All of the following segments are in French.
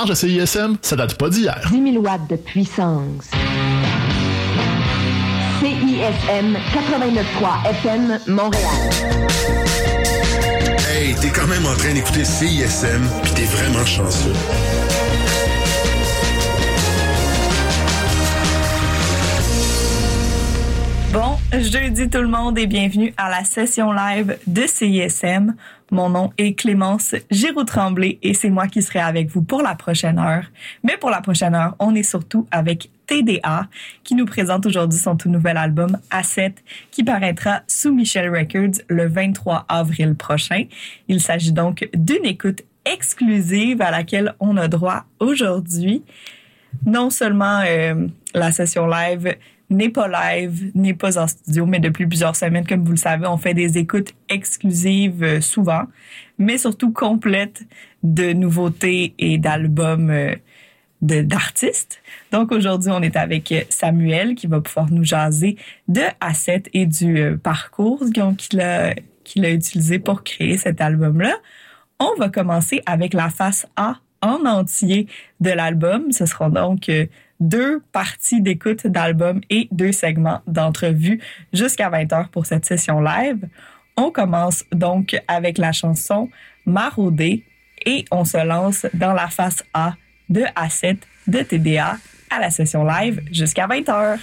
marge de CISM, ça date pas d'hier. 10 000 watts de puissance. CISM 89.3 FM Montréal. Hey, t'es quand même en train d'écouter CISM, puis t'es vraiment chanceux. Jeudi tout le monde et bienvenue à la session live de CISM. Mon nom est Clémence Giroux-Tremblay et c'est moi qui serai avec vous pour la prochaine heure. Mais pour la prochaine heure, on est surtout avec TDA qui nous présente aujourd'hui son tout nouvel album A7 qui paraîtra sous Michel Records le 23 avril prochain. Il s'agit donc d'une écoute exclusive à laquelle on a droit aujourd'hui. Non seulement euh, la session live n'est pas live, n'est pas en studio, mais depuis plusieurs semaines, comme vous le savez, on fait des écoutes exclusives euh, souvent, mais surtout complètes de nouveautés et d'albums euh, d'artistes. Donc aujourd'hui, on est avec Samuel qui va pouvoir nous jaser de A7 et du euh, parcours qu'il a, qu'il a utilisé pour créer cet album-là. On va commencer avec la face A en entier de l'album. Ce seront donc deux parties d'écoute d'album et deux segments d'entrevue jusqu'à 20h pour cette session live. On commence donc avec la chanson Maraudé et on se lance dans la face A de A7 de TDA à la session live jusqu'à 20h.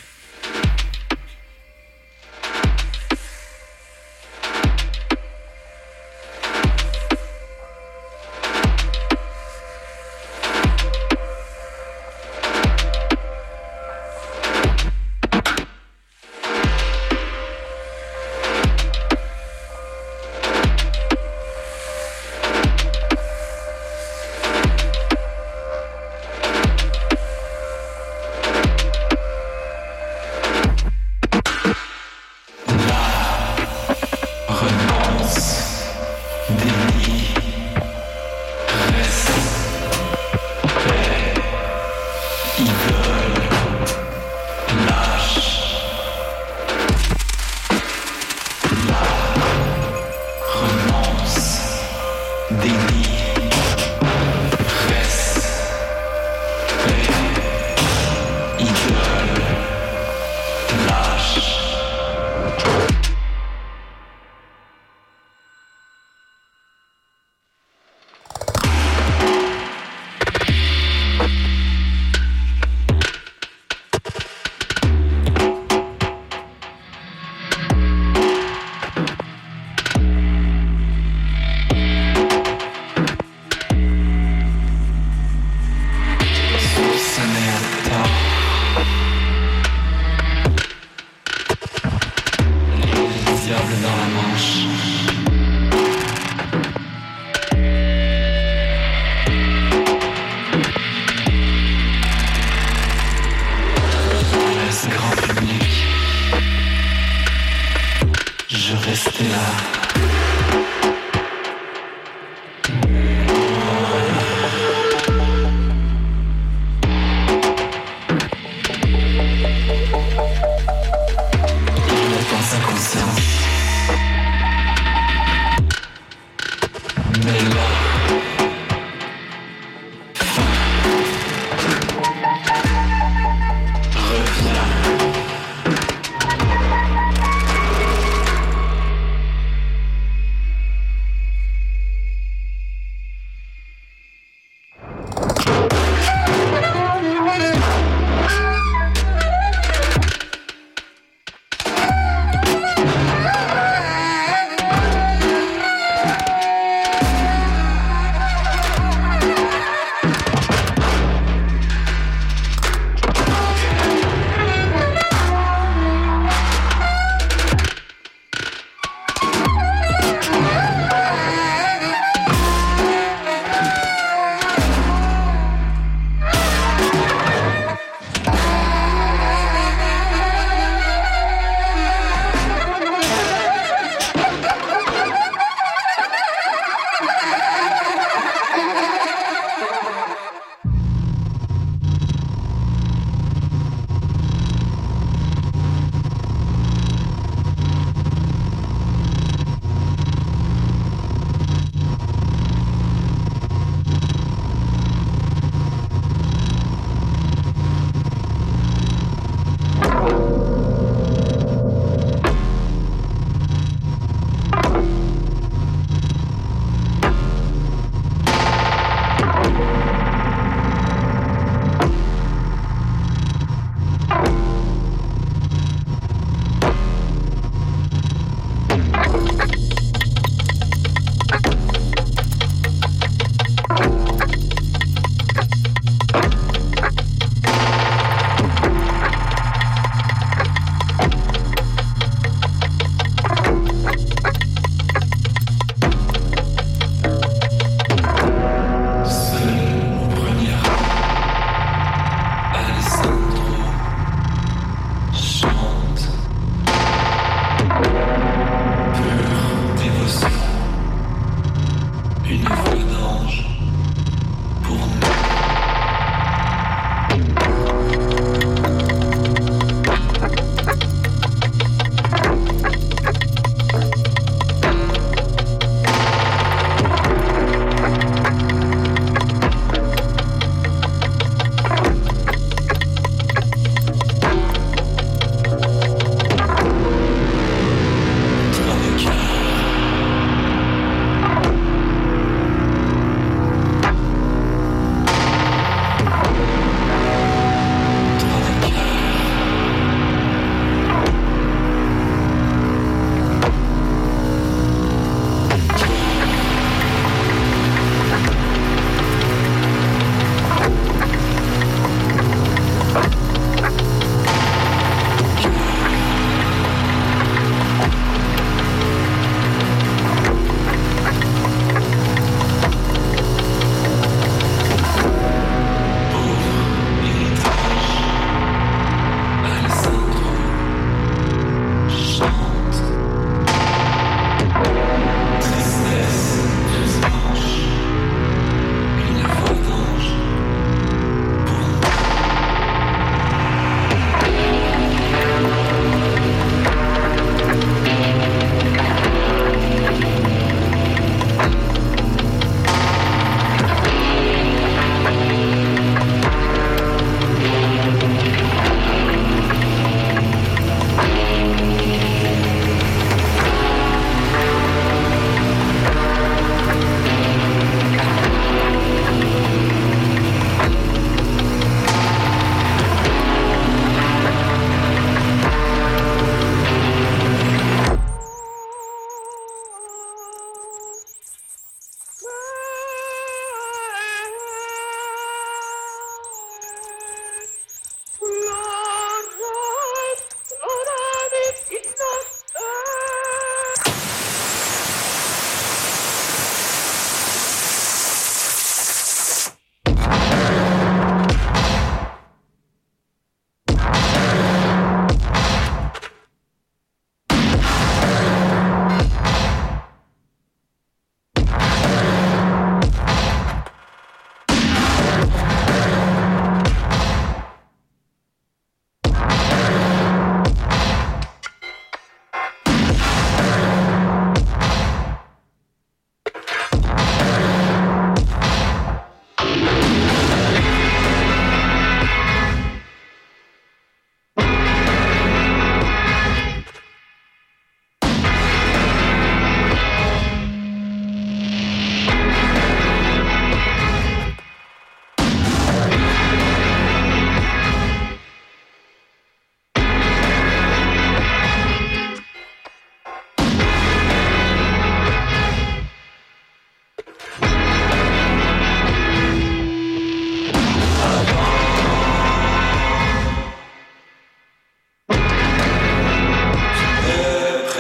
Amen.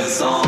song.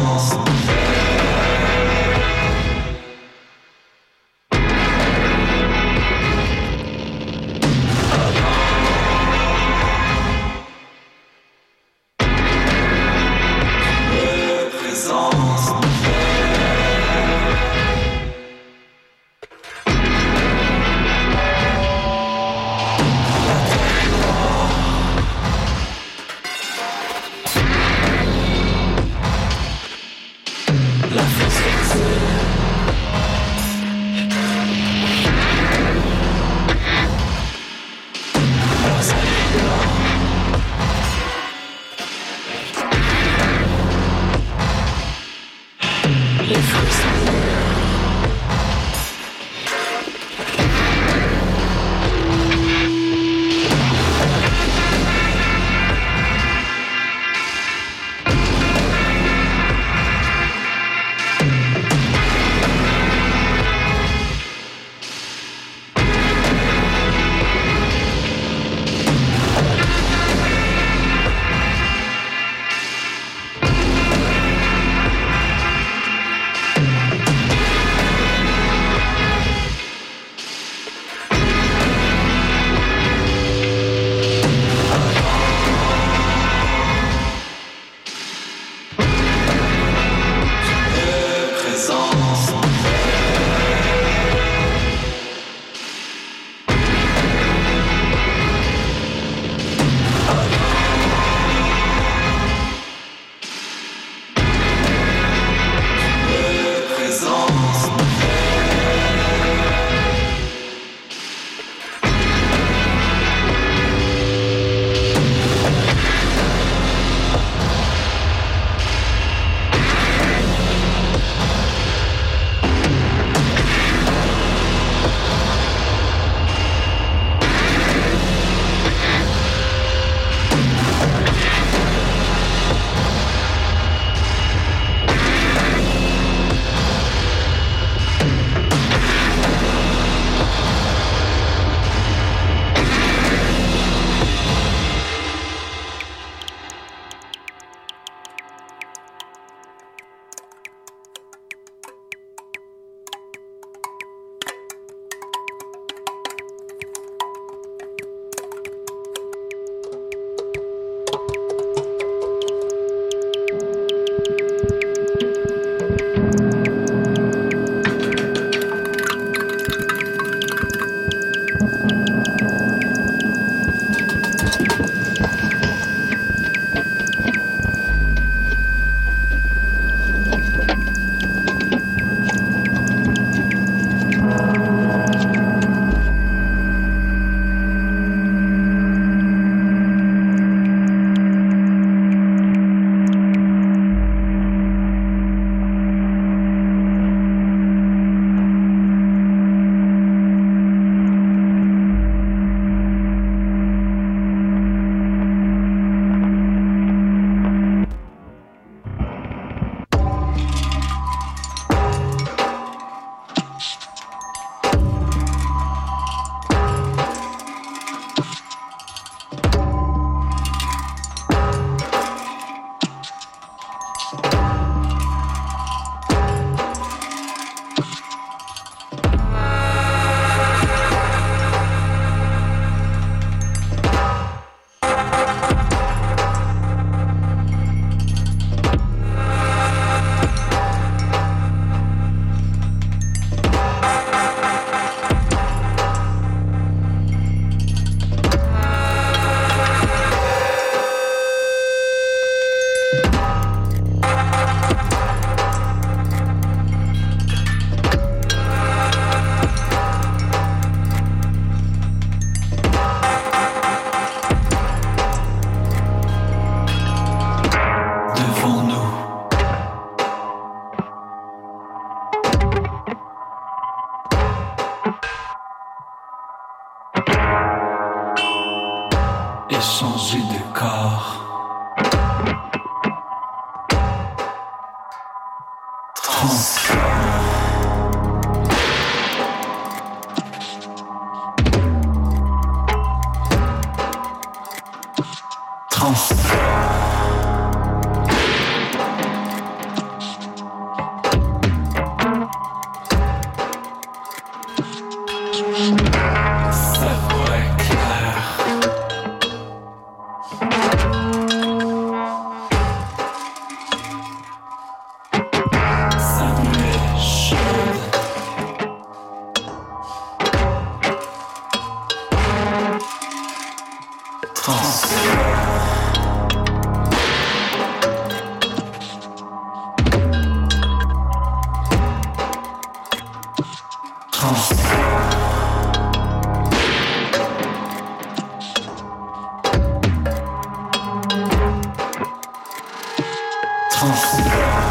Suicide.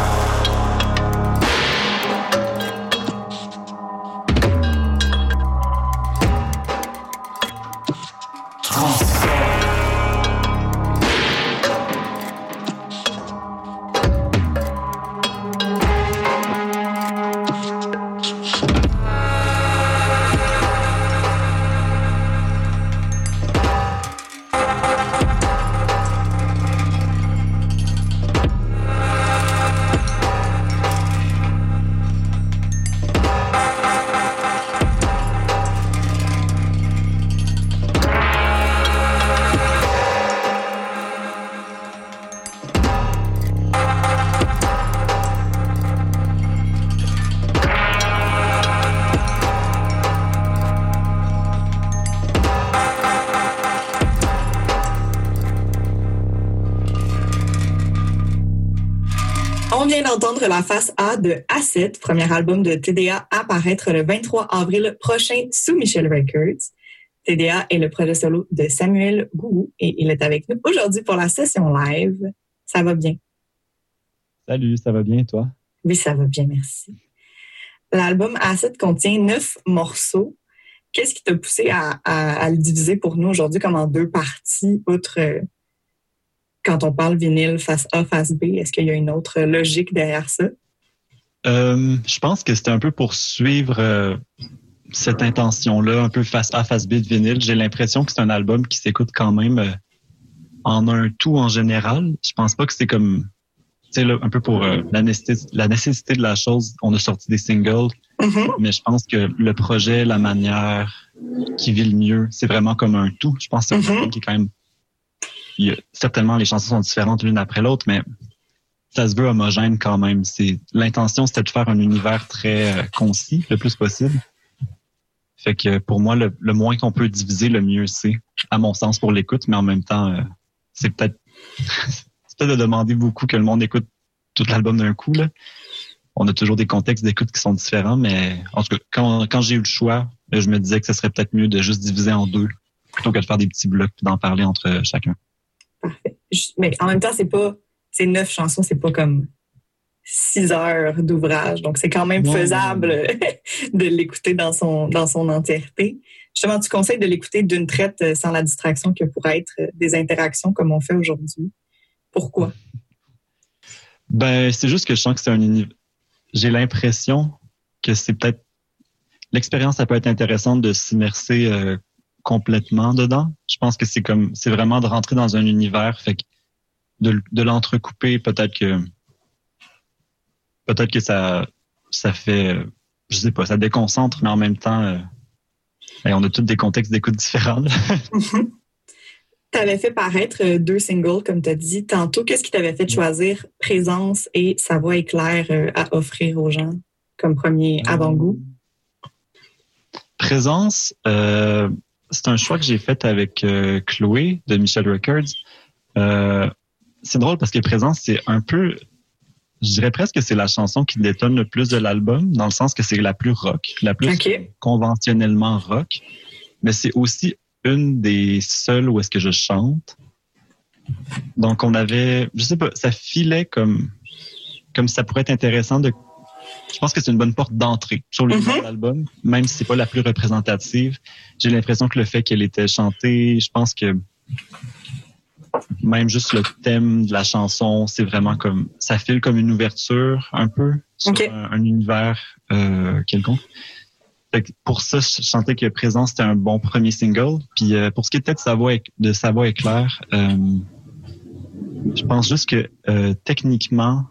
La face A de A7, premier album de TDA à paraître le 23 avril prochain sous Michel Records. TDA est le projet solo de Samuel Gougou et il est avec nous aujourd'hui pour la session live. Ça va bien? Salut, ça va bien toi? Oui, ça va bien, merci. L'album A7 contient neuf morceaux. Qu'est-ce qui t'a poussé à, le diviser pour nous aujourd'hui comme en deux parties, outre euh, quand on parle vinyle face A, face B? Est-ce qu'il y a une autre logique derrière ça? Euh, je pense que c'était un peu pour suivre euh, cette intention-là, un peu face A, face B de vinyle. J'ai l'impression que c'est un album qui s'écoute quand même en un tout en général. Je pense pas que c'est comme sais, un peu pour euh, la, nécessité, la nécessité de la chose, on a sorti des singles, mm-hmm. mais je pense que le projet, la manière qui vit le mieux, c'est vraiment comme un tout. Je pense que c'est un mm-hmm. qui est quand même... certainement, les chansons sont différentes l'une après l'autre, mais ça se veut homogène quand même. C'est L'intention, c'était de faire un univers très euh, concis, le plus possible. Fait que pour moi, le, moins qu'on peut diviser, le mieux c'est, à mon sens, pour l'écoute, mais en même temps, euh, c'est peut-être de demander beaucoup que le monde écoute tout l'album d'un coup. On a toujours des contextes d'écoute qui sont différents, mais en tout cas, quand, quand j'ai eu le choix, je me disais que ce serait peut-être mieux de juste diviser en deux plutôt que de faire des petits blocs et d'en parler entre chacun. Parfait. Mais en même temps, c'est pas ces neuf chansons, c'est pas comme six heures d'ouvrage. Donc, c'est quand même faisable de l'écouter dans son, dans son entièreté. Justement, tu conseilles de l'écouter d'une traite sans la distraction que pourrait être des interactions comme on fait aujourd'hui. Pourquoi? Ben, c'est juste que je sens que c'est un univers. J'ai l'impression que c'est peut-être. L'expérience, ça peut être intéressante de s'immerser euh, complètement dedans. Je pense que c'est comme. C'est vraiment de rentrer dans un univers. Fait que de, de l'entrecouper, peut-être que. Peut-être que ça, ça fait. Je sais pas, ça déconcentre, mais en même temps. Euh, on a tous des contextes d'écoute différents. Tu avais fait paraître euh, deux singles, comme tu as dit tantôt. Qu'est-ce qui t'avait fait choisir Présence et Sa voix éclair euh, à offrir aux gens comme premier avant-goût? Présence, euh, c'est un choix que j'ai fait avec Chloé de Michel Records. c'est drôle parce que Présence, c'est un peu, je dirais presque que c'est la chanson qui détonne le plus de l'album, dans le sens que c'est la plus rock, la plus conventionnellement rock. Mais c'est aussi une des seules où est-ce que je chante. Donc, on avait, je sais pas, ça filait comme, comme ça pourrait être intéressant de, je pense que c'est une bonne porte d'entrée sur le mm album, même si c'est pas la plus représentative. J'ai l'impression que le fait qu'elle était chantée, je pense que même juste le thème de la chanson, c'est vraiment comme, ça file comme une ouverture un peu sur un, univers euh, quelconque pour ça, je sentais que Présent, c'était un bon premier single. Puis euh, pour ce qui était de sa voix, de sa voix éclair, euh, je pense juste que techniquement,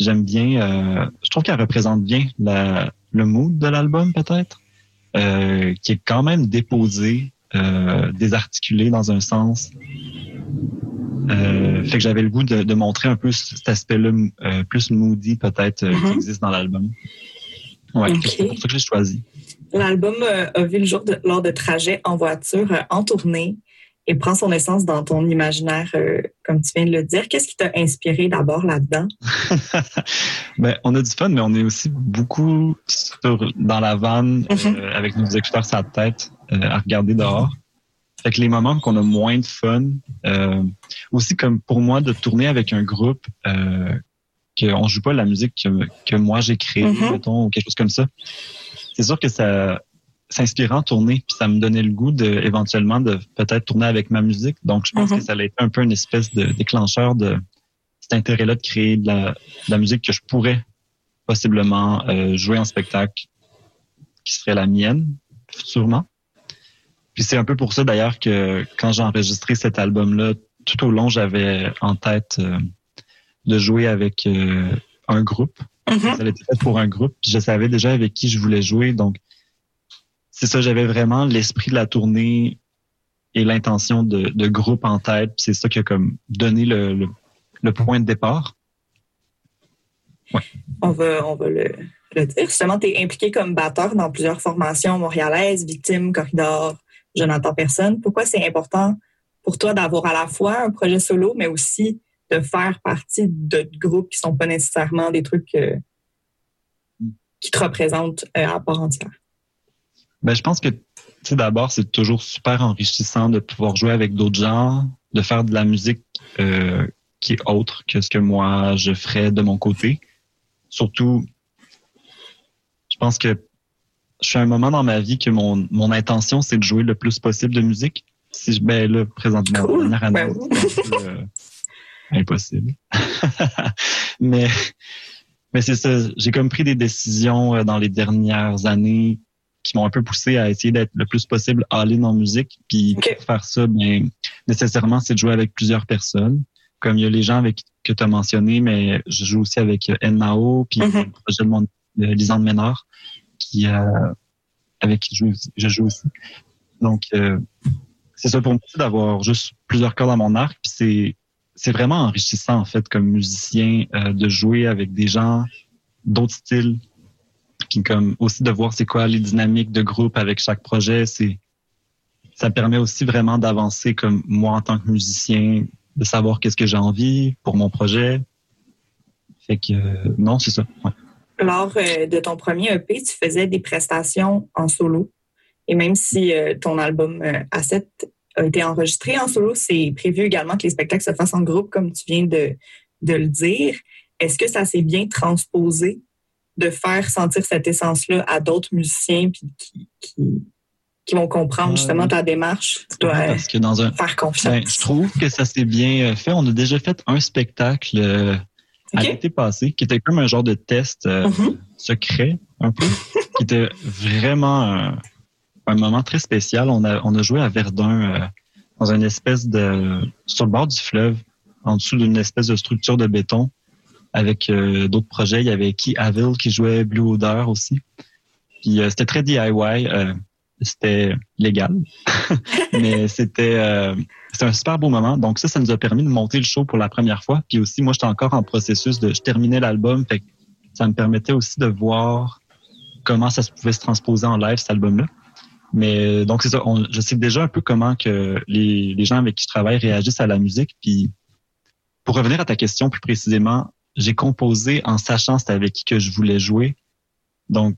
j'aime bien, je trouve qu'elle représente bien la, le mood de l'album peut-être, qui est quand même déposé, désarticulé dans un sens. fait que j'avais le goût de, montrer un peu cet aspect-là plus moody peut-être qui mm-hmm. existe dans l'album. Ouais, c'est pour ça que j'ai choisi. L'album euh, a vu le jour lors de trajets en voiture, euh, en tournée, et prend son essence dans ton imaginaire, euh, comme tu viens de le dire. Qu'est-ce qui t'a inspiré d'abord là-dedans? ben, on a du fun, mais on est aussi beaucoup dans la vanne mm-hmm. avec nos écouteurs sur la tête à regarder dehors. Fait que les moments qu'on a moins de fun, aussi comme pour moi de tourner avec un groupe qu'on joue pas la musique que, que moi j'ai créée, mm-hmm. mettons, ou quelque chose comme ça c'est sûr que ça s'inspirant tourner, puis ça me donnait le goût de éventuellement de peut-être tourner avec ma musique. Donc je pense que mm-hmm. ça allait être un peu une espèce de déclencheur de cet intérêt-là de créer de la, musique que je pourrais possiblement euh, jouer en spectacle, qui serait la mienne, sûrement. Puis c'est un peu pour ça d'ailleurs que quand j'ai enregistré cet album-là, tout au long, j'avais en tête euh, de jouer avec euh, un groupe Mm-hmm. Ça a été fait pour un groupe. Puis je savais déjà avec qui je voulais jouer. Donc, c'est ça, j'avais vraiment l'esprit de la tournée et l'intention de, groupe en tête. C'est ça qui a comme donné le, point de départ. On va, on va le, le dire. Justement, tu es impliqué comme batteur dans plusieurs formations montréalaises, Victime, Corridor, Je n'entends personne. Pourquoi c'est important pour toi d'avoir à la fois un projet solo, mais aussi de faire partie d'autres groupes qui sont pas nécessairement des trucs euh, qui te représentent euh, à part entière? Ben, je pense que d'abord, c'est toujours super enrichissant de pouvoir jouer avec d'autres gens, de faire de la musique euh, qui est autre que ce que moi je ferais de mon côté. Surtout, je pense que je suis à un moment dans ma vie que mon, mon intention, c'est de jouer le plus possible de musique. Si je, ben là, présentement, Cool. dernière année, Ben euh, impossible. mais mais c'est ça. J'ai comme pris des décisions euh, dans les dernières années qui m'ont un peu poussé à essayer d'être le plus possible all-in en musique. Puis pour faire ça, bien, nécessairement, c'est de jouer avec plusieurs personnes. Comme il y a les gens avec que tu as mentionné, mais je joue aussi avec euh, Nao, puis Mhm. le projet de, mon, de Lisande Ménard, qui, euh, avec qui je joue, aussi- je joue aussi. Donc, euh, c'est ça pour moi d'avoir juste plusieurs cordes à mon arc. Puis c'est, c'est vraiment enrichissant, en fait, comme musicien, euh, de jouer avec des gens d'autres styles. Puis comme aussi de voir c'est quoi les dynamiques de groupe avec chaque projet. C'est, ça permet aussi vraiment d'avancer comme moi en tant que musicien, de savoir qu'est-ce que j'ai envie pour mon projet. Fait que euh, non, c'est ça. Lors euh, de ton premier EP, tu faisais des prestations en solo. Et même si euh, ton album euh, A7 a été enregistré en solo, c'est prévu également que les spectacles se fassent en groupe, comme tu viens de, de le dire. Est-ce que ça s'est bien transposé de faire sentir cette essence-là à d'autres musiciens puis qui, qui, qui vont comprendre Ouais, justement ta démarche? Tu dois euh, Parce que dans un, faire confiance. Ben, je trouve que ça s'est bien euh, fait. On a déjà fait un spectacle euh, à l'été passé qui était comme un genre de test euh, Mhm. secret, un peu, qui était vraiment un, un moment très spécial. On a, on a joué à Verdun euh, dans une espèce de... sur le bord du fleuve, en dessous d'une espèce de structure de béton avec euh, d'autres projets. Il y avait Key Avil qui jouait Blue Odor aussi. Puis euh, c'était très DIY. euh, c'était légal. Mais c'était c'était un super beau moment. Donc ça, ça nous a permis de monter le show pour la première fois. Puis aussi, moi, j'étais encore en processus de... Je terminais l'album, fait que ça me permettait aussi de voir comment ça pouvait se transposer en live, cet album-là. Mais donc, c'est ça. je sais déjà un peu comment que les, les gens avec qui je travaille réagissent à la musique. Puis pour revenir à ta question plus précisément, j'ai composé en sachant c'était avec qui que je voulais jouer. Donc,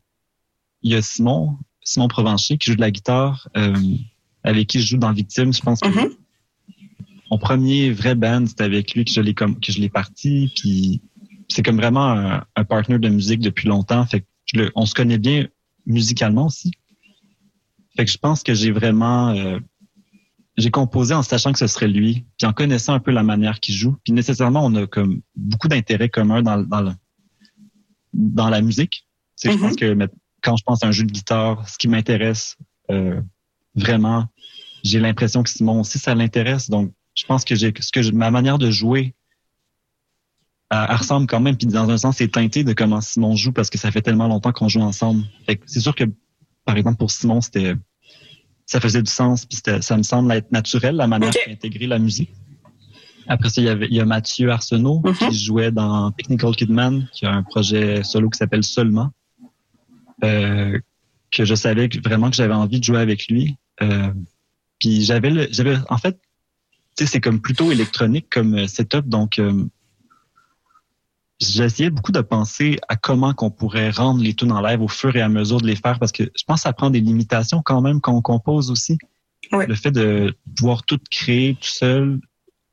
il y a Simon, Simon Provencher qui joue de la guitare, euh, avec qui je joue dans Victime. Je pense que Mhm. mon premier vrai band, c'était avec lui que je l'ai comme que je l'ai parti. Puis c'est comme vraiment un, un partner de musique depuis longtemps. Fait que je le- on se connaît bien musicalement aussi. Fait que je pense que j'ai vraiment euh, j'ai composé en sachant que ce serait lui, puis en connaissant un peu la manière qu'il joue. Puis nécessairement, on a comme beaucoup d'intérêts communs dans, dans, le- dans la musique. Sais, Je pense que mais, quand je pense à un jeu de guitare, ce qui m'intéresse euh, vraiment, j'ai l'impression que Simon aussi, ça l'intéresse. Donc, je pense que j'ai ce que ma manière de jouer elle, elle ressemble quand même. Puis dans un sens, c'est teinté de comment Simon joue parce que ça fait tellement longtemps qu'on joue ensemble. Fait que c'est sûr que, par exemple, pour Simon, c'était ça faisait du sens, puis ça me semble être naturel la manière d'intégrer la musique. Après ça, il y, avait, il y a Mathieu Arsenault Mhm. qui jouait dans Technical Kidman, qui a un projet solo qui s'appelle Seulement, euh, que je savais que, vraiment que j'avais envie de jouer avec lui. Euh, puis j'avais, le- j'avais en fait, tu sais, c'est comme plutôt électronique comme euh, setup, donc euh, j'essayais beaucoup de penser à comment qu'on pourrait rendre les tunes en live au fur et à mesure de les faire, parce que je pense que ça prend des limitations quand même quand on compose aussi. Le fait de pouvoir tout créer tout seul,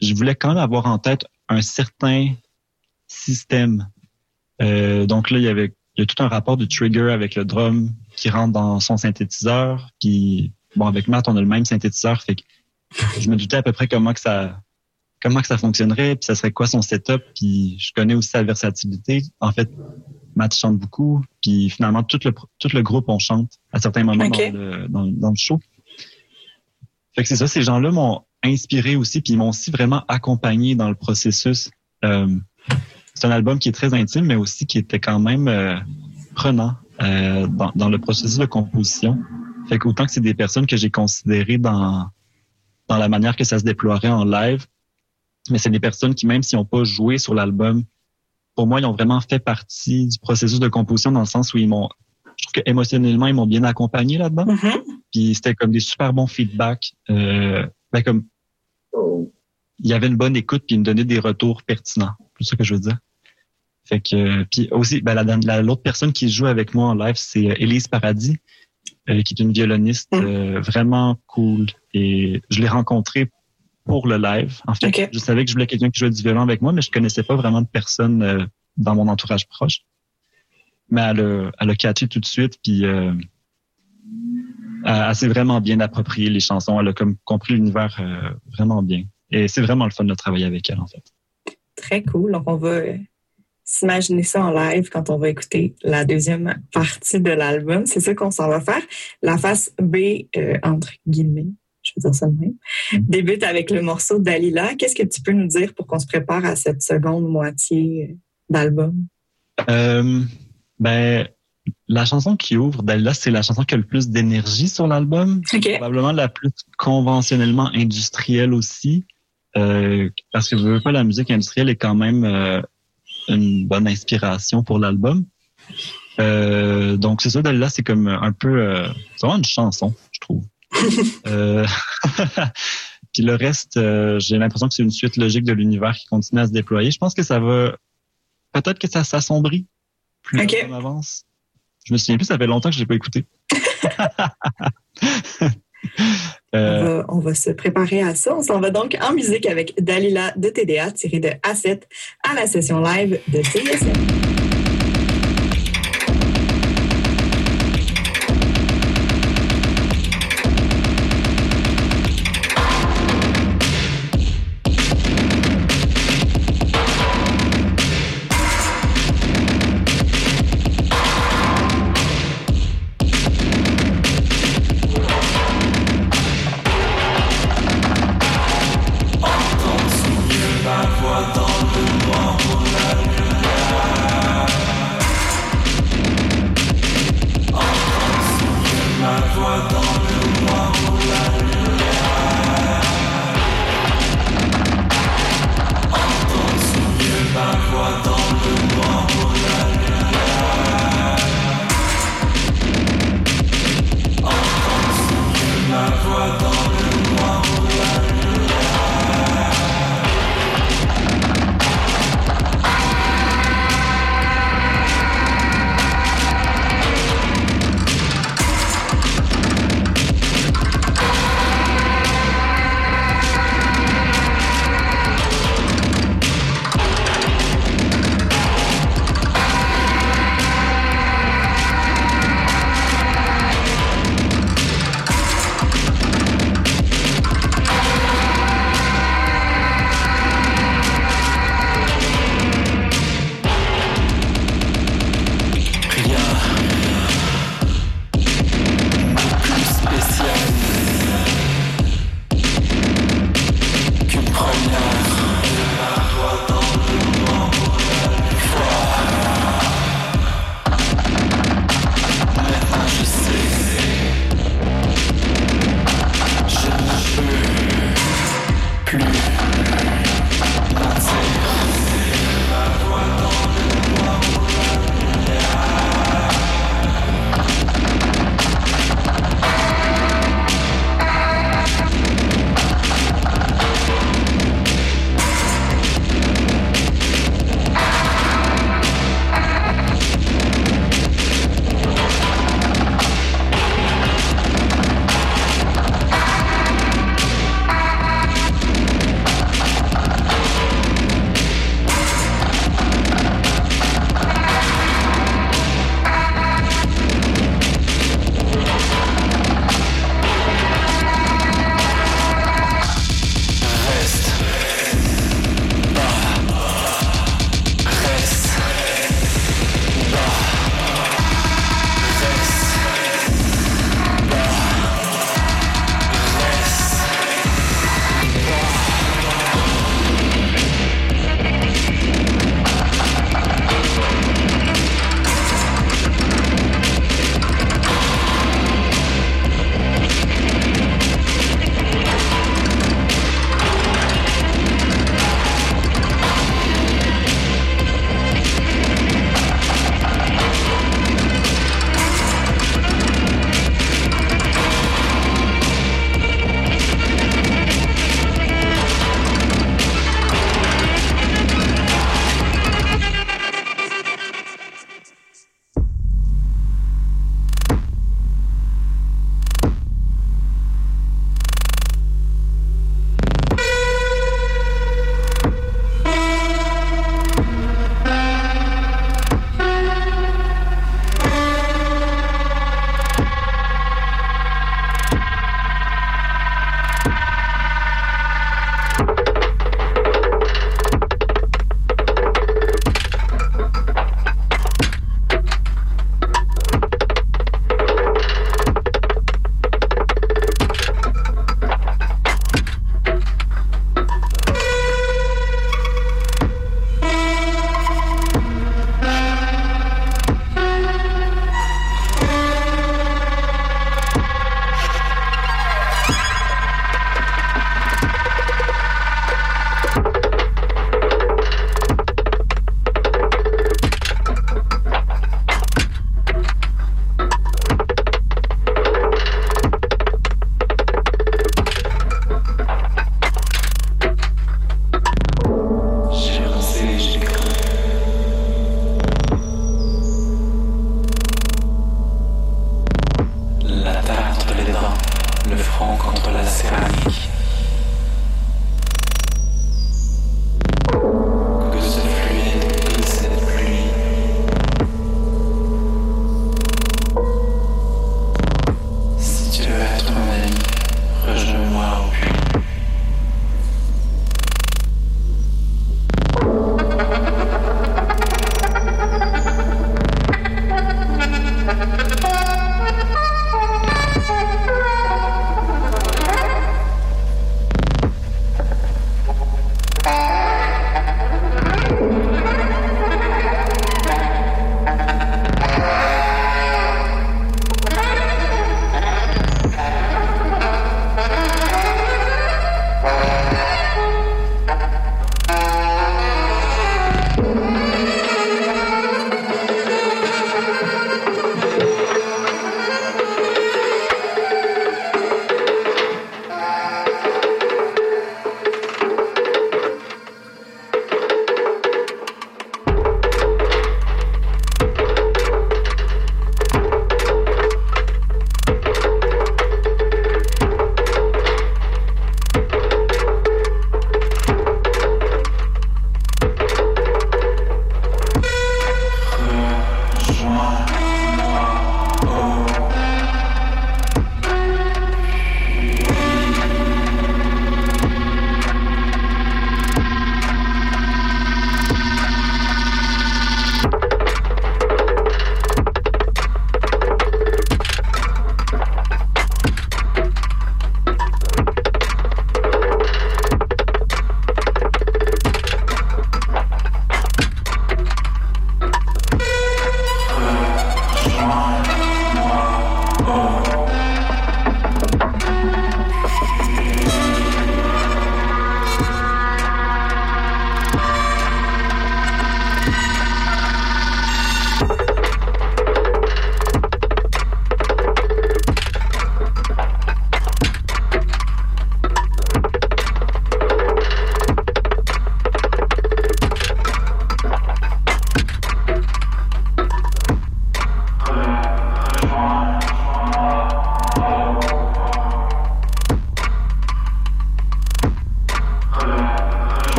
je voulais quand même avoir en tête un certain système. Euh, donc là, il y avait il y a tout un rapport de trigger avec le drum qui rentre dans son synthétiseur. Puis bon, avec Matt, on a le même synthétiseur, fait que je me doutais à peu près comment que ça comment que ça fonctionnerait, puis ça serait quoi son setup. Puis je connais aussi sa versatilité. En fait, Matt chante beaucoup, puis finalement tout le tout le groupe on chante à certains moments dans, le, dans, dans le show. Fait que c'est ça, ces gens-là m'ont inspiré aussi, puis ils m'ont aussi vraiment accompagné dans le processus. Euh, c'est un album qui est très intime, mais aussi qui était quand même euh, prenant euh, dans, dans le processus de composition. Fait qu'autant que c'est des personnes que j'ai considérées dans, dans la manière que ça se déploierait en live, mais c'est des personnes qui, même s'ils n'ont pas joué sur l'album, pour moi, ils ont vraiment fait partie du processus de composition dans le sens où ils m'ont, je trouve que émotionnellement, ils m'ont bien accompagné là-dedans. Mhm. Puis c'était comme des super bons feedbacks. Euh, ben comme il y avait une bonne écoute puis il me donnait des retours pertinents. C'est ça que je veux dire. Fait que puis aussi ben, la, l'autre personne qui joue avec moi en live c'est Elise Paradis euh, qui est une violoniste mm. euh, vraiment cool et je l'ai rencontrée pour le live. En fait, je savais que je voulais quelqu'un qui jouait du violon avec moi mais je connaissais pas vraiment de personne euh, dans mon entourage proche. Mais elle a, elle a catché tout de suite puis elle, elle s'est vraiment bien approprié les chansons. Elle a comme compris l'univers vraiment bien. Et c'est vraiment le fun de travailler avec elle, en fait. Très cool. Donc, on va euh, s'imaginer ça en live quand on va écouter la deuxième partie de l'album. C'est ça qu'on s'en va faire. La face B, euh, entre guillemets, je vais dire ça de même, mm-hmm. débute avec le morceau Dalila. Qu'est-ce que tu peux nous dire pour qu'on se prépare à cette seconde moitié euh, d'album? ben, la chanson qui ouvre Dalila, c'est la chanson qui a le plus d'énergie sur l'album. Probablement la plus conventionnellement industrielle aussi. Euh, parce que je veux pas la musique industrielle est quand même euh, une bonne inspiration pour l'album. Euh, donc c'est ça, là c'est comme un peu, c'est vraiment une chanson. puis le reste, j'ai l'impression que c'est une suite logique de l'univers qui continue à se déployer. Je pense que ça va, peut-être que ça s'assombrit plus on avance. Je me souviens plus, ça fait longtemps que je l'ai pas écouté. Euh, on, va, se préparer à ça. On s'en va donc en musique avec Dalila de TDA tiré de A7 à la session live de TSM.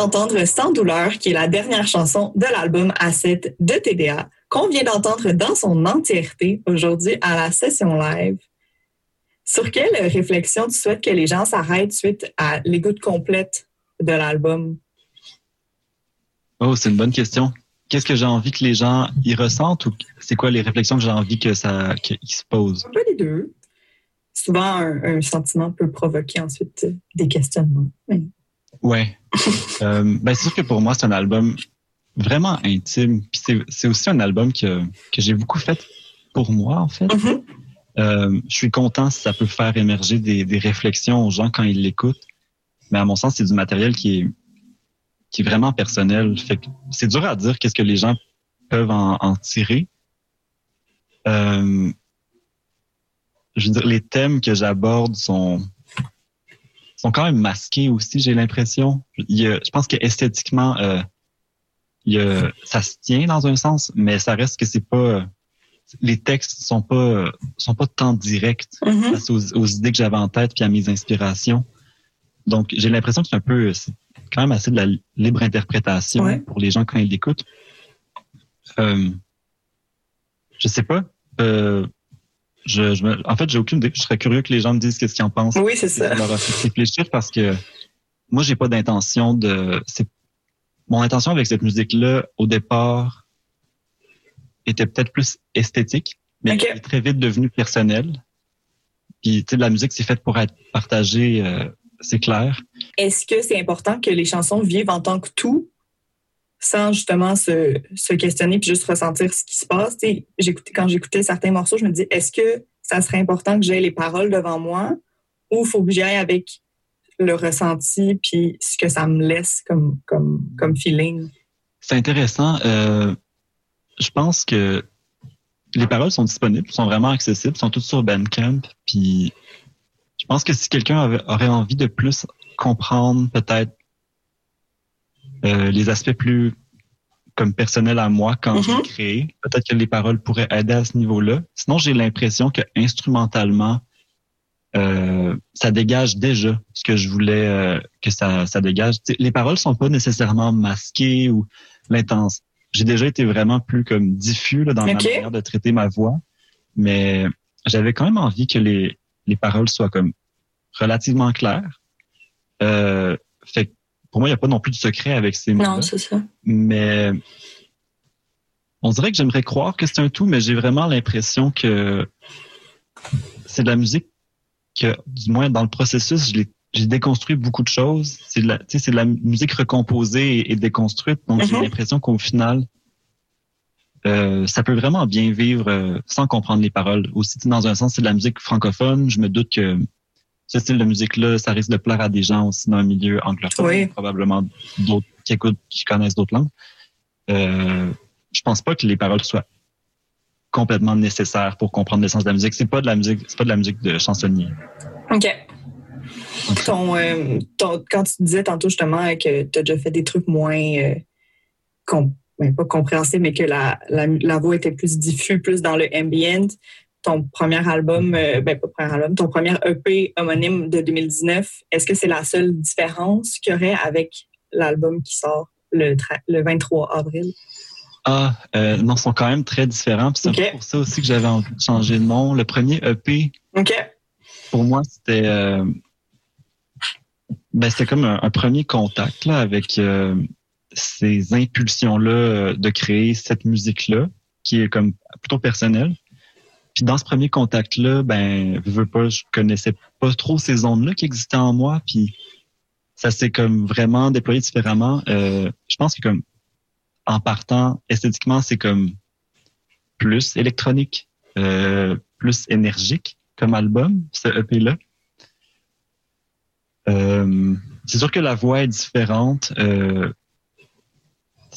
d'entendre Sans douleur, qui est la dernière chanson de l'album A7 de TDA, qu'on vient d'entendre dans son entièreté aujourd'hui à la session live. Sur quelle réflexion tu souhaites que les gens s'arrêtent suite à l'écoute complète de l'album? Oh, c'est une bonne question. Qu'est-ce que j'ai envie que les gens y ressentent ou c'est quoi les réflexions que j'ai envie que ça qu'ils se posent? Un peu les deux. Souvent, un, un sentiment peut provoquer ensuite des questionnements. Oui. Ouais. euh, ben, c'est sûr que pour moi, c'est un album vraiment intime. Puis c'est, c'est aussi un album que, que j'ai beaucoup fait pour moi, en fait. Mhm. Euh, je suis content si ça peut faire émerger des, des réflexions aux gens quand ils l'écoutent. Mais à mon sens, c'est du matériel qui est, qui est vraiment personnel. Fait que c'est dur à dire qu'est-ce que les gens peuvent en, en tirer. Euh, je veux dire, les thèmes que j'aborde sont sont quand même masqués aussi, j'ai l'impression. Je pense que esthétiquement, euh, il y a, ça se tient dans un sens, mais ça reste que c'est pas. Les textes sont pas sont pas tant directs Mhm. face aux, aux idées que j'avais en tête puis à mes inspirations. Donc j'ai l'impression que c'est un peu c'est quand même assez de la libre interprétation Ouais. pour les gens quand ils l'écoutent. Euh, je sais pas. Euh, je, je me- en fait, j'ai aucune idée. Je serais curieux que les gens me disent qu'est-ce qu'ils en pensent. Oui, c'est ça. Leur réfléchir parce que moi, j'ai pas d'intention de. C'est mon intention avec cette musique-là, au départ, était peut-être plus esthétique, mais elle est très vite devenue personnelle. Puis, tu sais, la musique, c'est faite pour être partagée, euh, c'est clair. Est-ce que c'est important que les chansons vivent en tant que tout, sans justement se, questionner puis juste ressentir ce qui se passe? Quand j'écoutais certains morceaux, je me dis, est-ce que ça serait important que j'aie les paroles devant moi ou faut que j'y aille avec le ressenti puis ce que ça me laisse comme, comme, feeling? C'est intéressant. Euh, je pense que les paroles sont disponibles, sont vraiment accessibles, sont toutes sur Bandcamp. Puis je pense que si quelqu'un aurait envie de plus comprendre peut-être euh, les aspects plus comme personnels à moi quand je Mhm. l'ai créé, peut-être que les paroles pourraient aider à ce niveau-là. Sinon, j'ai l'impression que instrumentalement, euh, ça dégage déjà ce que je voulais euh, que ça, ça dégage. Tu sais, les paroles sont pas nécessairement masquées ou l'intense. J'ai déjà été vraiment plus comme diffus là, dans Ok. ma manière de traiter ma voix, mais j'avais quand même envie que les, les paroles soient comme relativement claires. Euh, fait que pour moi, il n'y a pas non plus de secret avec ces mots Non, c'est ça. mais on dirait que j'aimerais croire que c'est un tout, mais j'ai vraiment l'impression que c'est de la musique que, du moins dans le processus, j'ai déconstruit beaucoup de choses. C'est de la, tu sais, c'est de la musique recomposée et, et déconstruite, donc j'ai Mhm. l'impression qu'au final, euh, ça peut vraiment bien vivre euh, sans comprendre les paroles. Aussi, dans un sens, c'est de la musique francophone. Je me doute que ce style de musique-là, ça risque de plaire à des gens aussi dans un milieu anglophone, Oui. probablement d'autres qui écoutent, qui connaissent d'autres langues. Euh, je pense pas que les paroles soient complètement nécessaires pour comprendre l'essence de la musique. C'est pas de la musique, c'est pas de la musique de chansonnier. OK. Ton, euh, ton- quand tu disais tantôt justement que tu as déjà fait des trucs moins, euh, ben, pas compréhensibles, mais que la, la, la voix était plus diffuse, plus dans le ambient, ton premier album, euh, ben pas premier album, ton premier EP homonyme de 2019, est-ce que c'est la seule différence qu'il y aurait avec l'album qui sort le, le 23 avril? Ah, euh, non, ils sont quand même très différents. C'est pour ça aussi que j'avais envie de changer de nom. Le premier EP, pour moi, c'était euh, ben, c'était comme un, un premier contact là, avec euh, ces impulsions-là de créer cette musique-là, qui est comme plutôt personnelle. Puis dans ce premier contact-là, ben, je veux pas, je connaissais pas trop ces ondes-là qui existaient en moi. Puis ça s'est comme vraiment déployé différemment. Euh, je pense que comme en partant esthétiquement, c'est comme plus électronique, euh, plus énergique comme album, ce EP-là. Euh, c'est sûr que la voix est différente. Euh,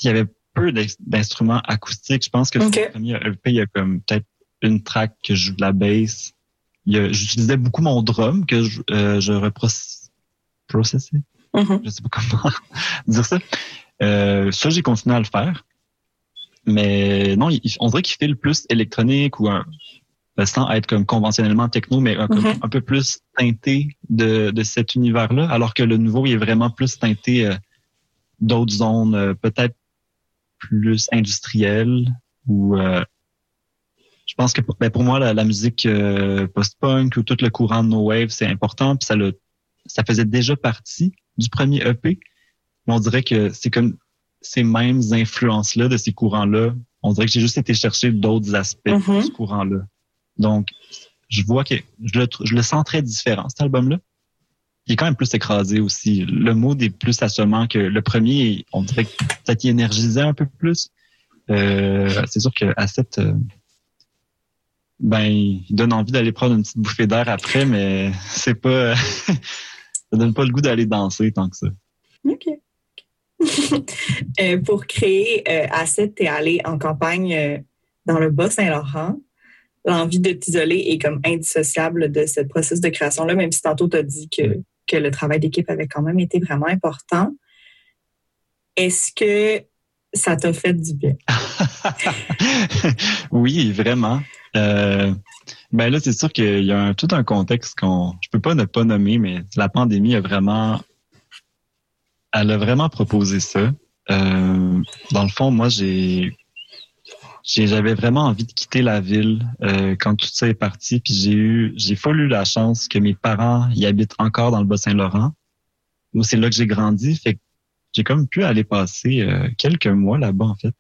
il y avait peu d'instruments acoustiques. Je pense que Ok. le premier EP, il y a comme peut-être une track que je joue de la bass. J'utilisais beaucoup mon drum que je, euh, je reproc- processais? Mhm. Je sais pas comment dire ça. Euh, ça, j'ai continué à le faire. Mais non, il- on dirait qu'il fait le plus électronique ou un, euh, sans être comme conventionnellement techno, mais un, Mhm. un peu plus teinté de, de cet univers-là, alors que le nouveau, il est vraiment plus teinté euh, d'autres zones euh, peut-être plus industrielles ou euh, je pense que pour, ben, pour moi la, la musique euh, post-punk ou tout le courant de no wave c'est important puis ça le ça faisait déjà partie du premier EP mais on dirait que c'est comme ces mêmes influences là de ces courants là on dirait que j'ai juste été chercher d'autres aspects Mhm. de ce courant là donc je vois que je le, je le sens très différent cet album là il est quand même plus écrasé aussi. Le mot est plus assommant que le premier. On dirait que t'y énergisait un peu plus. Euh, c'est sûr que Asset, euh, ben, il donne envie d'aller prendre une petite bouffée d'air après, mais c'est pas, ça donne pas le goût d'aller danser tant que ça. OK. Euh, pour créer euh, Asset, es allé en campagne euh, dans le Bas-Saint-Laurent. L'envie de t'isoler est comme indissociable de ce processus de création-là, même si tantôt tu as dit que, que le travail d'équipe avait quand même été vraiment important. Est-ce que ça t'a fait du bien? oui, vraiment. Euh, ben là, c'est sûr qu'il y a tout un contexte qu'on, je peux pas ne pas nommer, mais la pandémie a vraiment, elle a vraiment proposé ça. Euh, dans le fond, moi, j'ai, j'avais vraiment envie de quitter la ville euh, quand tout ça est parti, puis j'ai eu, j'ai eu la chance que mes parents y habitent encore dans le Bas-Saint-Laurent. Moi, c'est là que j'ai grandi, fait que j'ai comme pu aller passer euh, quelques mois là-bas en fait.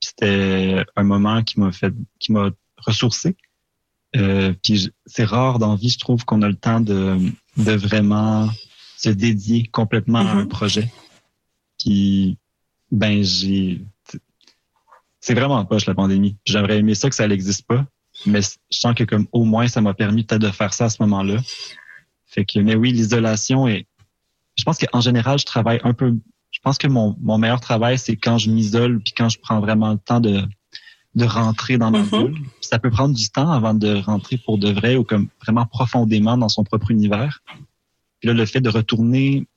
Puis C'était un moment qui m'a fait, qui m'a ressourcé. Euh, puis c'est rare dans la vie, je trouve, qu'on a le temps de, de vraiment se dédier complètement à un Mhm. projet. Qui, ben, j'ai, c'est vraiment poche la pandémie. J'aurais aimé ça que ça n'existe pas, mais je sens que comme au moins ça m'a permis peut-être de faire ça à ce moment-là. Fait que, mais oui, l'isolation est. Je pense qu'en général, je travaille un peu. Je pense que mon, mon meilleur travail, c'est quand je m'isole puis quand je prends vraiment le temps de de rentrer dans ma Mhm. bulle. Puis Ça peut prendre du temps avant de rentrer pour de vrai ou comme vraiment profondément dans son propre univers. Puis là, le fait de retourner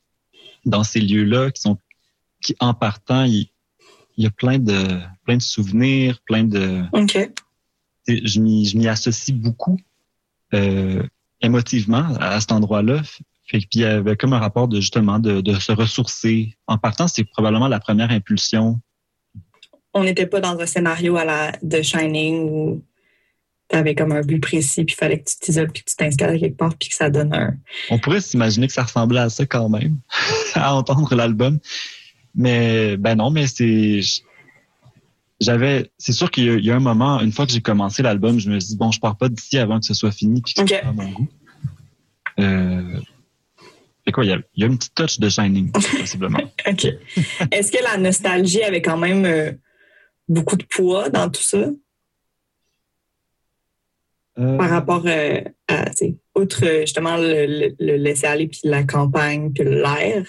dans ces lieux-là qui sont qui en partant, il, il y a plein de plein de souvenirs, plein de OK. je m'y je m'y associe beaucoup euh, émotivement à, à cet endroit-là. Fait puis il y avait comme un rapport de justement de, de se ressourcer. En partant, c'est probablement la première impulsion. On n'était pas dans un scénario à la de Shining où tu avais comme un but précis, puis il fallait que tu t'isoles, puis que tu t'installes quelque part, puis que ça donne un. On pourrait s'imaginer que ça ressemblait à ça quand même, à entendre l'album. Mais ben non, mais c'est j'avais c'est sûr qu'il y, a- il y a un moment, une fois que j'ai commencé l'album, je me suis dit bon, je pars pas d'ici avant que ce soit fini puis que Ok. ce soit à mon goût. Euh, fait quoi, il y a, il y a une petite touch de Shining, possiblement. OK. Est-ce que la nostalgie avait quand même euh, beaucoup de poids dans tout ça? Euh, par rapport euh, à, tu sais, outre justement le, le- le laisser aller, puis la campagne, puis l'air,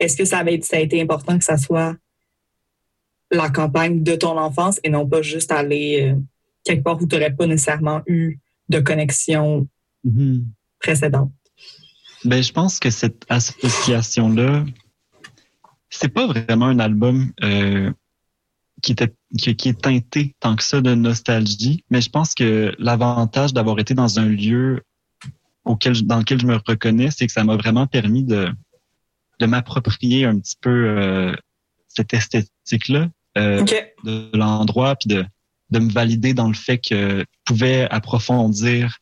est-ce que ça, avait, ça a été important que ça soit la campagne de ton enfance et non pas juste aller euh, quelque part où tu n'aurais pas nécessairement eu de connexion mhm. précédente? Ben, je pense que cette association-là, c'est pas vraiment un album euh, qui, était, qui, qui est teinté tant que ça de nostalgie, mais je pense que l'avantage d'avoir été dans un lieu auquel, dans lequel je me reconnais, c'est que ça m'a vraiment permis de, de m'approprier un petit peu euh, cette esthétique-là euh, de l'endroit, puis de, de me valider dans le fait que je pouvais approfondir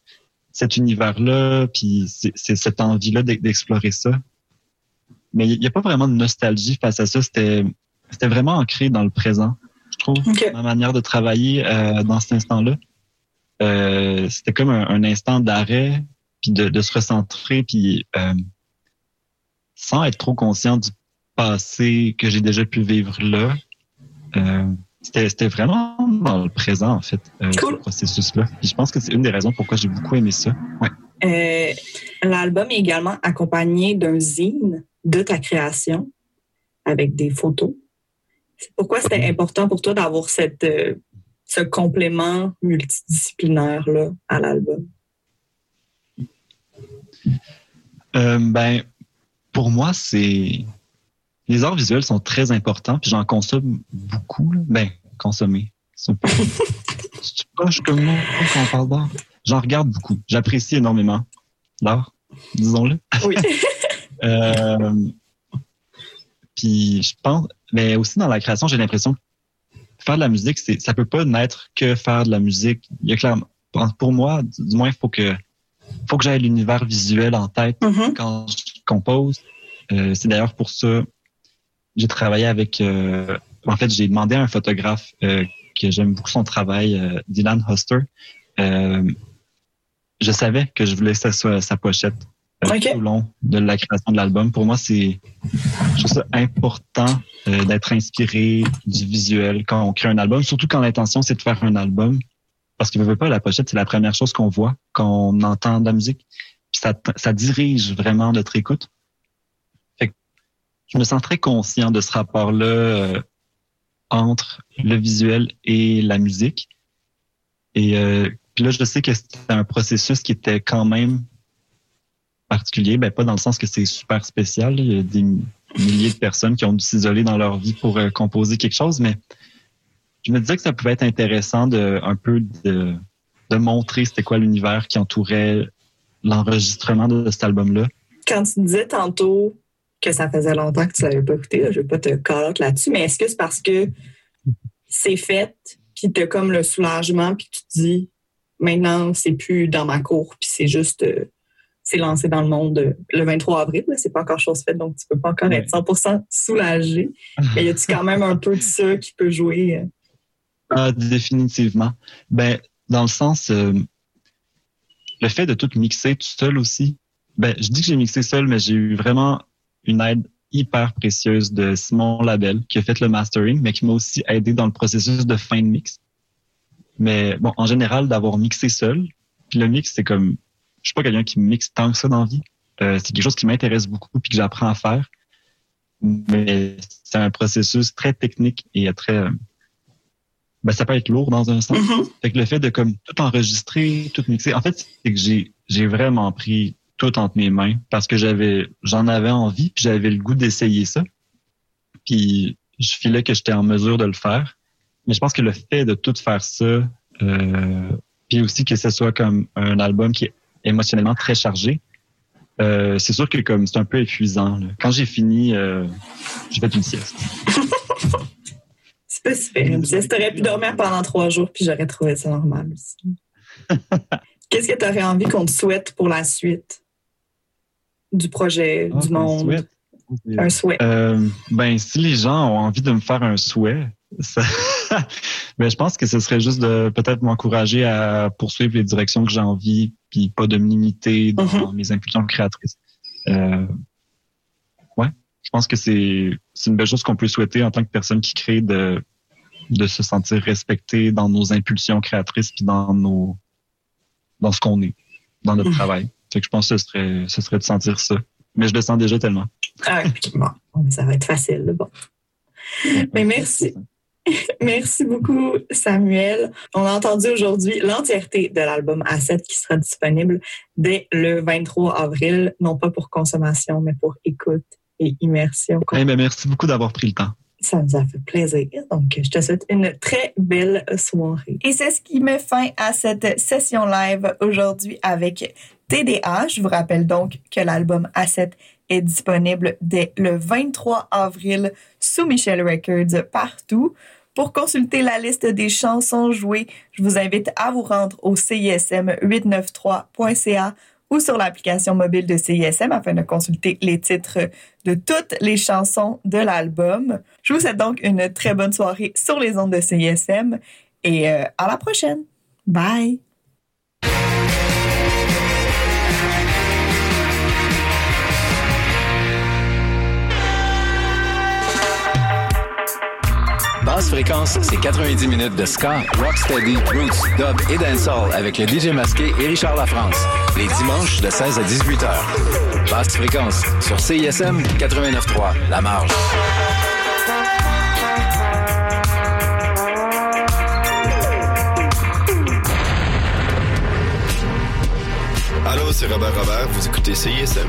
cet univers-là, puis c'est cette envie-là d'e- d'explorer ça. Mais il n'y a pas vraiment de nostalgie face à ça. C'était c'était vraiment ancré dans le présent, je trouve, OK. ma manière de travailler euh, dans cet instant-là. Euh, C'était comme un, un instant d'arrêt, puis de, de se recentrer, puis euh, sans être trop conscient du passé que j'ai déjà pu vivre là. C'était vraiment dans le présent, en fait, euh, Cool. ce processus-là. Je pense que c'est une des raisons pourquoi j'ai beaucoup aimé ça. Ouais. Euh, L'album est également accompagné d'un zine de ta création avec des photos. Pourquoi c'était important pour toi d'avoir cette euh, ce complément multidisciplinaire là à l'album? Euh, ben, pour moi, c'est les arts visuels sont très importants, puis j'en consomme beaucoup. là. Ben, consommer. C'est un peu- C'est proche comme moi quand on parle d'art. J'en regarde beaucoup. J'apprécie énormément l'art, disons-le. Oui. Euh, Puis je pense, mais aussi dans la création, j'ai l'impression que faire de la musique, c'est, ça peut pas n'être que faire de la musique. Il y a clairement, pour moi, du moins, il faut que, faut que j'aie l'univers visuel en tête Mhm. quand je compose. Euh, c'est d'ailleurs pour ça, j'ai travaillé avec, euh, en fait, j'ai demandé à un photographe euh, que j'aime beaucoup son travail, euh, Dylan Huster. Euh, je savais que je voulais que ça soit sa pochette euh, Ok. tout au long de la création de l'album. Pour moi, c'est je trouve ça important euh, d'être inspiré du visuel quand on crée un album, surtout quand l'intention c'est de faire un album. Parce que ne veut pas, la pochette, c'est la première chose qu'on voit quand on entend de la musique. Puis ça, ça dirige vraiment notre écoute. Je me sens très conscient de ce rapport-là euh, entre le visuel et la musique. Et euh, là, je sais que c'était un processus qui était quand même particulier, ben pas dans le sens que c'est super spécial. Il y a des milliers de personnes qui ont dû s'isoler dans leur vie pour euh, composer quelque chose, mais je me disais que ça pouvait être intéressant de un peu de, de montrer c'était quoi l'univers qui entourait l'enregistrement de cet album-là. Quand tu disais tantôt que ça faisait longtemps que tu l'avais pas écouté, là, je vais pas te call là-dessus, mais est-ce que c'est parce que c'est fait, puis t'as comme le soulagement, puis tu te dis maintenant c'est plus dans ma cour, puis c'est juste euh, c'est lancé dans le monde euh, le 23 avril, c'est pas encore chose faite, donc tu peux pas encore Ouais. être 100% soulagé. Mais y a-tu quand même un peu de ça qui peut jouer? euh? Ah, définitivement. Ben, dans le sens, euh, le fait de tout mixer tout seul aussi. Ben, je dis que j'ai mixé seul, mais j'ai eu vraiment une aide hyper précieuse de Simon Labelle qui a fait le mastering, mais qui m'a aussi aidé dans le processus de fin de mix. Mais bon, en général, d'avoir mixé seul, puis le mix, c'est comme, je suis pas quelqu'un qui mixe tant que ça dans la vie. Euh, c'est quelque chose qui m'intéresse beaucoup puis que j'apprends à faire. Mais c'est un processus très technique et très, euh, ben, ça peut être lourd dans un sens. Mhm. Fait que le fait de comme tout enregistrer, tout mixer, en fait, c'est que j'ai j'ai vraiment pris tout entre mes mains parce que j'avais j'en avais envie, puis j'avais le goût d'essayer ça. Puis je filais que j'étais en mesure de le faire. Mais je pense que le fait de tout faire ça, euh, puis aussi que ce soit comme un album qui est émotionnellement très chargé, euh, c'est sûr que comme c'est un peu épuisant. là. Quand j'ai fini, euh, j'ai fait une sieste. C'est pas super. Une sieste. T'aurais pu dormir pendant trois jours, puis j'aurais trouvé ça normal aussi. Qu'est-ce que tu aurais envie qu'on te souhaite pour la suite? Du projet, Ah, du un monde? souhait. Un souhait. Euh, ben, si les gens ont envie de me faire un souhait, ça- ben, je pense que ce serait juste de peut-être m'encourager à poursuivre les directions que j'ai envie, puis pas de me limiter dans mes impulsions créatrices. Euh, ouais, je pense que c'est c'est une belle chose qu'on peut souhaiter en tant que personne qui crée de de se sentir respecté dans nos impulsions créatrices puis dans nos dans ce qu'on est, dans notre Mhm. travail. Fait que je pense que ce serait ce serait de sentir ça. Mais je le sens déjà tellement. Ah, bon, ça va être facile. Bon. Mais merci. Merci beaucoup, Samuel. On a entendu aujourd'hui l'entièreté de l'album A7 qui sera disponible dès le 23 avril, non pas pour consommation, mais pour écoute et immersion. Eh ben, merci beaucoup d'avoir pris le temps. Ça nous a fait plaisir. Donc, je te souhaite une très belle soirée. Et c'est ce qui met fin à cette session live aujourd'hui avec TDA. Je vous rappelle donc que l'album A7 est disponible dès le 23 avril sous Michel Records partout. Pour consulter la liste des chansons jouées, je vous invite à vous rendre au CISM893.ca ou sur l'application mobile de CISM afin de consulter les titres de toutes les chansons de l'album. Je vous souhaite donc une très bonne soirée sur les ondes de CISM et euh, à la prochaine. Bye! Basse fréquence, c'est 90 minutes de ska, rocksteady, roots, dub et dancehall avec le DJ masqué et Richard Lafrance. Les dimanches de 16 à 18 heures. Basse fréquence sur CISM 89.3, La Marge. Allô, c'est Robert Robert, vous écoutez CISM.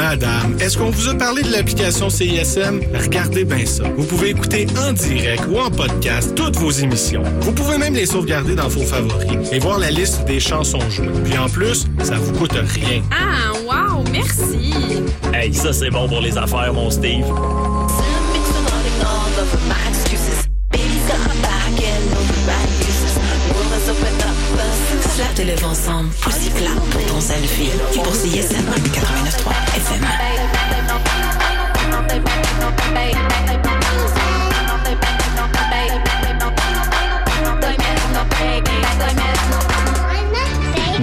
Madame, est-ce qu'on vous a parlé de l'application CISM? Regardez bien ça. Vous pouvez écouter en direct ou en podcast toutes vos émissions. Vous pouvez même les sauvegarder dans vos favoris et voir la liste des chansons jouées. Puis en plus, ça vous coûte rien. Ah, wow, merci. Hey, ça c'est bon pour les affaires, mon Steve. Clap tes lèvres ensemble, aussi clap pour ton selfie. Puis pour CISM 89.3 FM.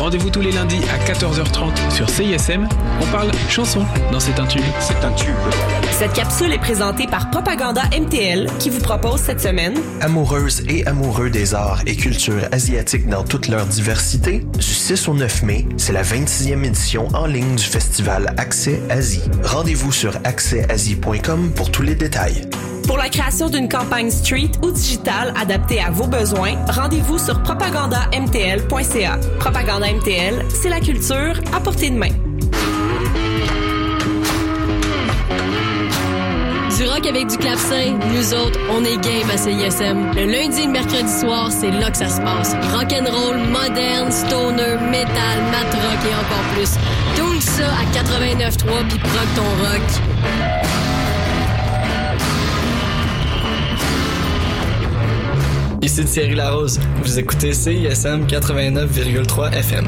Rendez-vous tous les lundis à 14h30 sur CISM. On parle chansons dans C'est un tube. C'est un tube. Cette capsule est présentée par Propaganda MTL qui vous propose cette semaine Amoureuses et amoureux des arts et cultures asiatiques dans toute leur diversité, du 6 au 9 mai, c'est la 26e édition en ligne du festival Accès Asie. Rendez-vous sur accèsasie.com pour tous les détails. Pour la création d'une campagne street ou digitale adaptée à vos besoins, rendez-vous sur propagandamtl.ca. Propaganda MTL, c'est la culture à portée de main. Du rock avec du clavecin, nous autres, on est game à CISM. Le lundi et le mercredi soir, c'est là que ça se passe. Rock'n'roll, moderne, stoner, metal, mat rock et encore plus. Tout ça à 89.3 puis proc ton rock. Ici Thierry Larose. Vous écoutez CISM 89,3 FM.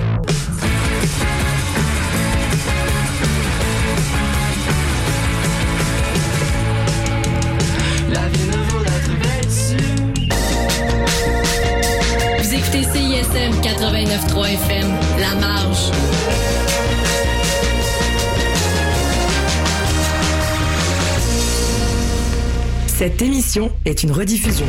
La vie ne vaut d'être vêtue. Vous écoutez CISM 89.3 FM, La Marge. Cette émission est une rediffusion.